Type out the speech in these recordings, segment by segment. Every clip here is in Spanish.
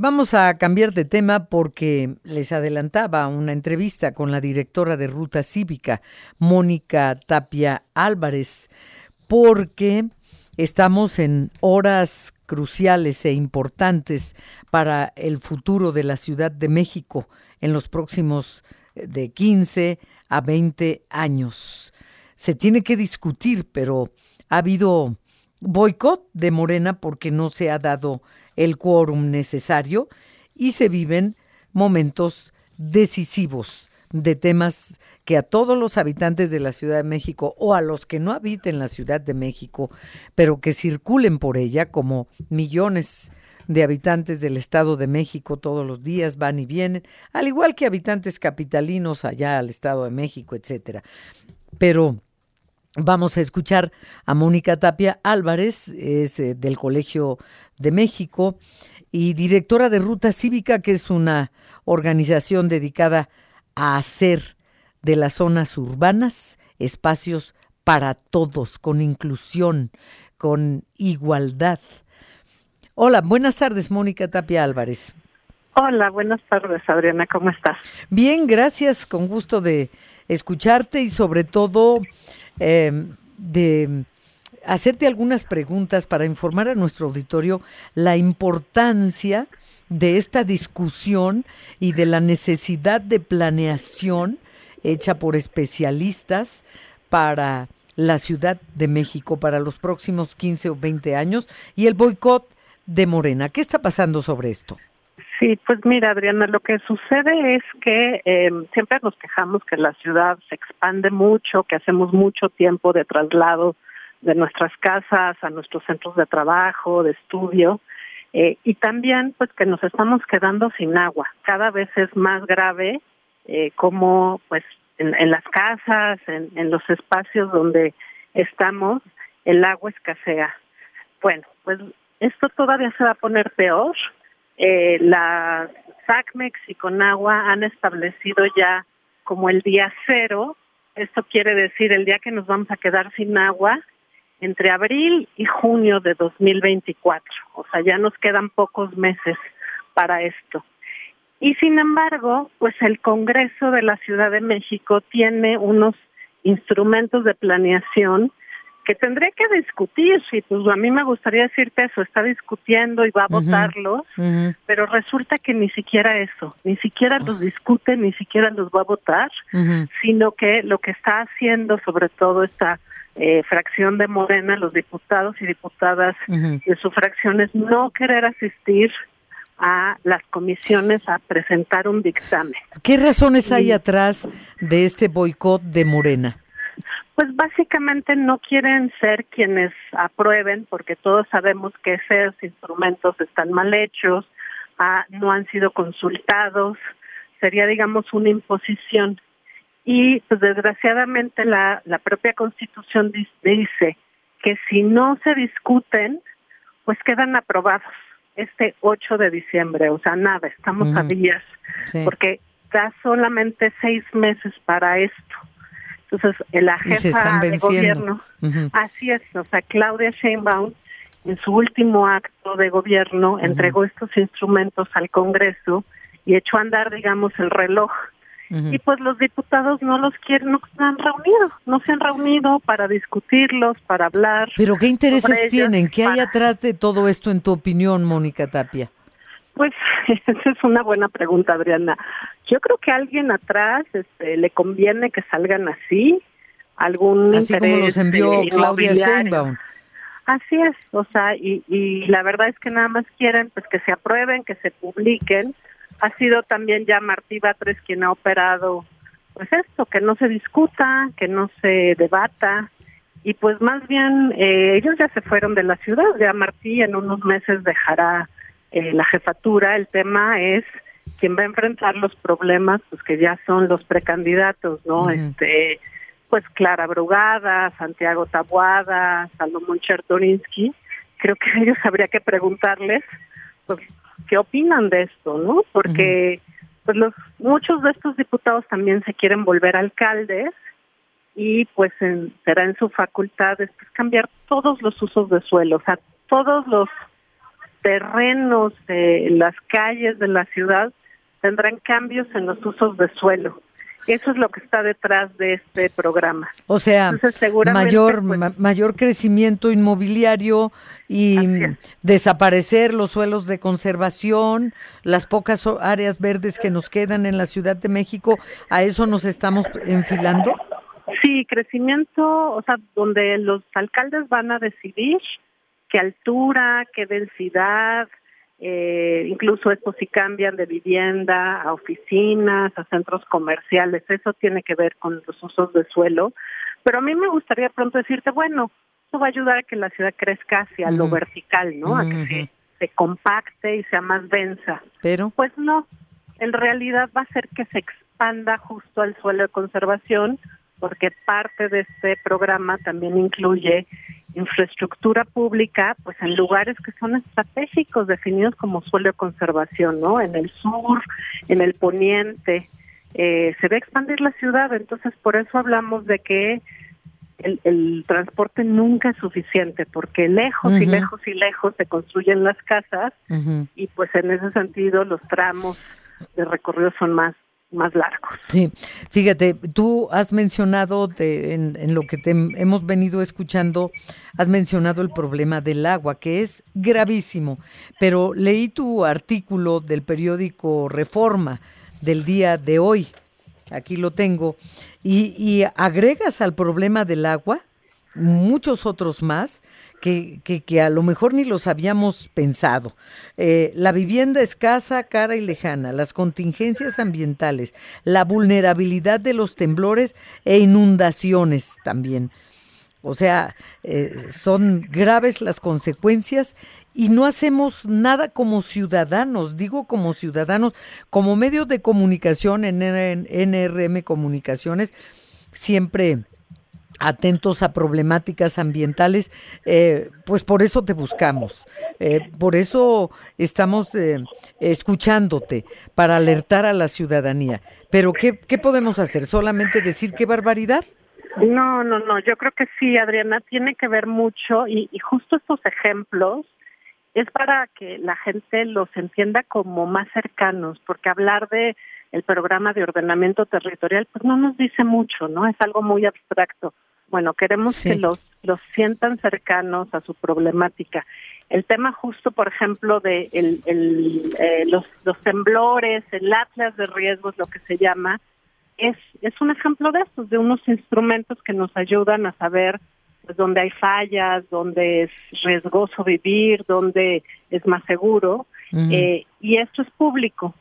Vamos a cambiar de tema porque les adelantaba una entrevista con la directora de Ruta Cívica, Mónica Tapia Álvarez, porque estamos en horas cruciales e importantes para el futuro de la Ciudad de México en los próximos eh, de 15 a 20 años. Se tiene que discutir, pero ha habido boicot de Morena porque no se ha dado el quórum necesario y se viven momentos decisivos de temas que a todos los habitantes de la Ciudad de México o a los que no habiten la Ciudad de México, pero que circulen por ella como millones de habitantes del Estado de México todos los días van y vienen, al igual que habitantes capitalinos allá al Estado de México, etcétera. Pero vamos a escuchar a Mónica Tapia Álvarez, es eh, del Colegio de México y directora de Ruta Cívica, que es una organización dedicada a hacer de las zonas urbanas espacios para todos, con inclusión, con igualdad. Hola, buenas tardes, Mónica Tapia Álvarez. Hola, buenas tardes, Adriana, ¿cómo estás? Bien, gracias, con gusto de escucharte y sobre todo eh, de hacerte algunas preguntas para informar a nuestro auditorio la importancia de esta discusión y de la necesidad de planeación hecha por especialistas para la Ciudad de México para los próximos 15 o 20 años y el boicot de Morena. ¿Qué está pasando sobre esto? Sí, pues mira, Adriana, lo que sucede es que eh, siempre nos quejamos que la ciudad se expande mucho, que hacemos mucho tiempo de traslado de nuestras casas a nuestros centros de trabajo, de estudio, eh, y también pues que nos estamos quedando sin agua. Cada vez es más grave eh, como pues en, las casas, en, en, los espacios donde estamos, el agua escasea. Bueno, pues esto todavía se va a poner peor. Eh, la SACMEX y Conagua han establecido ya como el día cero, esto quiere decir el día que nos vamos a quedar sin agua, entre abril y junio de 2024. O sea, ya nos quedan pocos meses para esto. Y sin embargo, pues el Congreso de la Ciudad de México tiene unos instrumentos de planeación que tendré que discutir, y pues a mí me gustaría decirte eso, está discutiendo y va a votarlos, pero resulta que ni siquiera eso, ni siquiera los discute, ni siquiera los va a votar, sino que lo que está haciendo sobre todo esta eh, fracción de Morena, los diputados y diputadas de su fracción es no querer asistir a las comisiones a presentar un dictamen. ¿Qué razones hay atrás de este boicot de Morena? Pues básicamente no quieren ser quienes aprueben, porque todos sabemos que esos instrumentos están mal hechos, ah, no han sido consultados, sería digamos una imposición. Y pues desgraciadamente la, la propia constitución dice que si no se discuten, pues quedan aprobados este 8 de diciembre, o sea, nada, estamos a días, porque da solamente seis meses para esto. Entonces, la jefa de gobierno, así es, o sea, Claudia Sheinbaum, en su último acto de gobierno, entregó estos instrumentos al Congreso y echó a andar, digamos, el reloj y pues los diputados no los quieren, no se han reunido, no se han reunido para discutirlos, para hablar. Pero ¿qué intereses tienen? ¿Qué hay atrás de todo esto en tu opinión, Mónica Tapia? Pues esa es una buena pregunta, Adriana. Yo creo que a alguien atrás este, le conviene que salgan así, algún así como los envió Claudia Sheinbaum. Así es, o sea, y, y la verdad es que nada más quieren pues que se aprueben, que se publiquen, ha sido también ya Martí Batres quien ha operado pues esto, que no se discuta, que no se debata y pues más bien eh, ellos ya se fueron de la ciudad, ya Martí en unos meses dejará eh, la jefatura, el tema es quién va a enfrentar los problemas pues que ya son los precandidatos, ¿no? Este pues Clara Brugada, Santiago Tabuada, Salomón Chertorinsky, creo que ellos habría que preguntarles pues qué opinan de esto, ¿no? Porque pues los muchos de estos diputados también se quieren volver alcaldes y pues será en su facultad después cambiar todos los usos de suelo, o sea, todos los terrenos de las calles de la ciudad tendrán cambios en los usos de suelo. Eso es lo que está detrás de este programa. O sea, mayor, pues, mayor crecimiento inmobiliario y desaparecer los suelos de conservación, las pocas áreas verdes que nos quedan en la Ciudad de México, ¿a eso nos estamos enfilando? Sí, crecimiento, o sea, donde los alcaldes van a decidir qué altura, qué densidad, eh, incluso esto si cambian de vivienda a oficinas, a centros comerciales, eso tiene que ver con los usos de suelo. Pero a mí me gustaría pronto decirte, bueno, eso va a ayudar a que la ciudad crezca hacia lo vertical, ¿no? A que se, se, compacte y sea más densa. Pero. Pues no, en realidad va a ser que se expanda justo al suelo de conservación, porque parte de este programa también incluye infraestructura pública, pues en lugares que son estratégicos, definidos como suelo de conservación, ¿no? En el sur, en el poniente, eh, se va a expandir la ciudad, entonces por eso hablamos de que el, transporte nunca es suficiente, porque lejos y lejos y lejos se construyen las casas y pues en ese sentido los tramos de recorrido son más más largos. Sí, fíjate, tú has mencionado en, lo que te hemos venido escuchando, has mencionado el problema del agua, que es gravísimo, pero leí tu artículo del periódico Reforma del día de hoy, aquí lo tengo, y agregas al problema del agua muchos otros más que, que, a lo mejor ni los habíamos pensado. Eh, la vivienda escasa, cara y lejana, las contingencias ambientales, la vulnerabilidad de los temblores e inundaciones también. O sea, eh, son graves las consecuencias y no hacemos nada como ciudadanos, digo como ciudadanos, como medios de comunicación en NRM Comunicaciones, siempre atentos a problemáticas ambientales, eh, pues por eso te buscamos, eh, por eso estamos eh, escuchándote, para alertar a la ciudadanía. Pero ¿qué, ¿qué podemos hacer? ¿Solamente decir qué barbaridad? No, no, no, yo creo que sí, Adriana, tiene que ver mucho y, y justo estos ejemplos es para que la gente los entienda como más cercanos, porque hablar de el programa de ordenamiento territorial, pues no nos dice mucho, ¿no? Es algo muy abstracto. Bueno, queremos que los, los sientan cercanos a su problemática. El tema justo, por ejemplo, de el, el, eh, los, los temblores, el atlas de riesgos, lo que se llama, es, es un ejemplo de estos, de unos instrumentos que nos ayudan a saber pues, dónde hay fallas, dónde es riesgoso vivir, dónde es más seguro. eh, y esto es público.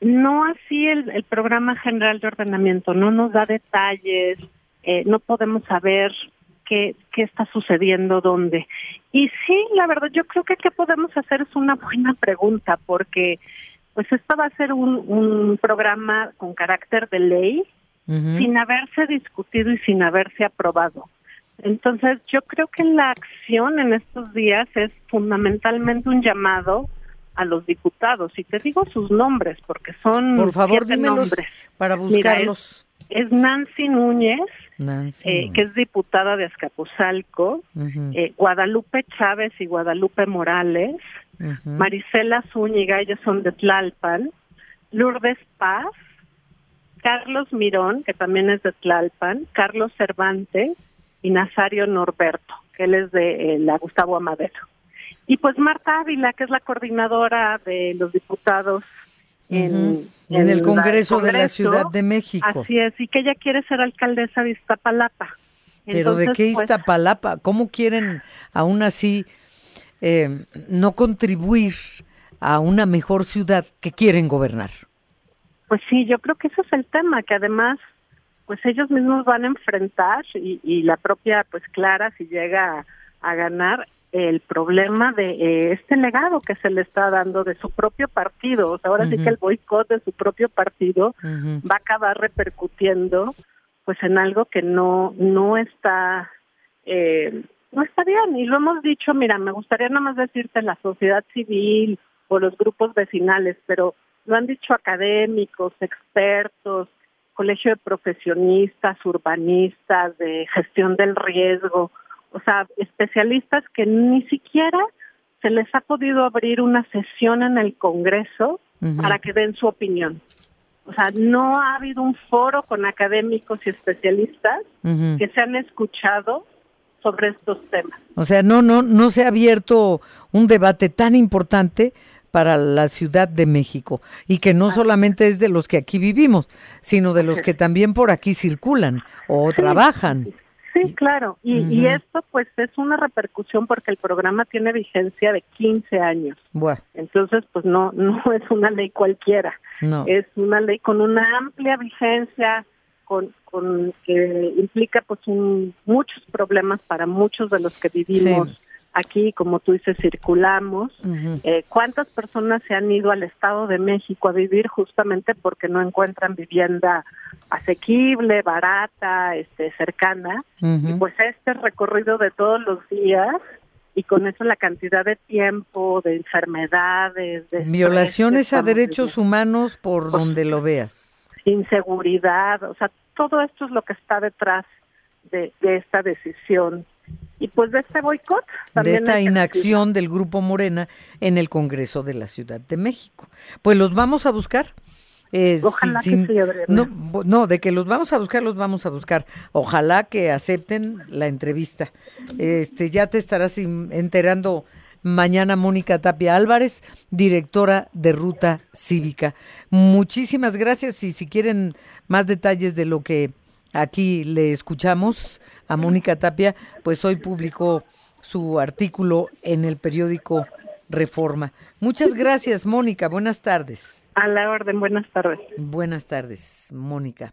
No así el, el programa general de ordenamiento, no nos da detalles, eh, no podemos saber qué, qué está sucediendo dónde. Y sí, la verdad, yo creo que qué podemos hacer es una buena pregunta, porque pues esto va a ser un, un programa con carácter de ley, sin haberse discutido y sin haberse aprobado. Entonces, yo creo que la acción en estos días es fundamentalmente un llamado a los diputados. Y te digo sus nombres, porque son Por favor, nombres. para buscarlos. es Nancy Núñez, eh, que es diputada de Azcapotzalco, eh, Guadalupe Chávez y Guadalupe Morales, Marisela Zúñiga, ellos son de Tlalpan, Lourdes Paz, Carlos Mirón, que también es de Tlalpan, Carlos Cervantes y Nazario Norberto, que él es de eh, la Gustavo Amadero. Y pues Marta Ávila, que es la coordinadora de los diputados en, el Congreso, de la Ciudad de México. Así es, y que ella quiere ser alcaldesa de Iztapalapa. Pero ¿de qué pues, Iztapalapa? ¿Cómo quieren aún así eh, no contribuir a una mejor ciudad que quieren gobernar? Pues sí, yo creo que ese es el tema, que además pues ellos mismos van a enfrentar y, y la propia pues Clara si llega a ganar el problema de eh, este legado que se le está dando de su propio partido. O sea, ahora sí que el boicot de su propio partido va a acabar repercutiendo pues en algo que no no está eh, no está bien. Y lo hemos dicho mira me gustaría nada más decirte la sociedad civil o los grupos vecinales pero lo han dicho académicos expertos colegio de profesionistas urbanistas de gestión del riesgo o sea, especialistas que ni siquiera se les ha podido abrir una sesión en el Congreso para que den su opinión. O sea, no ha habido un foro con académicos y especialistas que se han escuchado sobre estos temas. O sea, no, no, no se ha abierto un debate tan importante para la Ciudad de México y que no solamente es de los que aquí vivimos, sino de los que también por aquí circulan o trabajan. Sí, claro. Y, esto pues es una repercusión porque el programa tiene vigencia de 15 años. Entonces pues no no es una ley cualquiera. No. Es una ley con una amplia vigencia, con, con que implica pues muchos problemas para muchos de los que vivimos aquí, como tú dices, circulamos. Eh, ¿Cuántas personas se han ido al Estado de México a vivir justamente porque no encuentran vivienda asequible, barata, este, cercana? Y pues este recorrido de todos los días y con eso la cantidad de tiempo, de enfermedades, de violaciones a derechos humanos por donde lo veas, inseguridad, o sea, todo esto es lo que está detrás de esta decisión y pues de este boicot. De esta inacción del Grupo Morena en el Congreso de la Ciudad de México. Pues los vamos a buscar. Eh, Ojalá que sí, no, no, de que los vamos a buscar, los vamos a buscar. Ojalá que acepten la entrevista. Este, ya te estarás enterando mañana Mónica Tapia Álvarez, directora de Ruta Cívica. Muchísimas gracias y si quieren más detalles de lo que aquí le escuchamos, a Mónica Tapia, pues hoy publicó su artículo en el periódico Reforma. Muchas gracias, Mónica. Buenas tardes. A la orden, buenas tardes. Buenas tardes, Mónica.